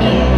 Yeah.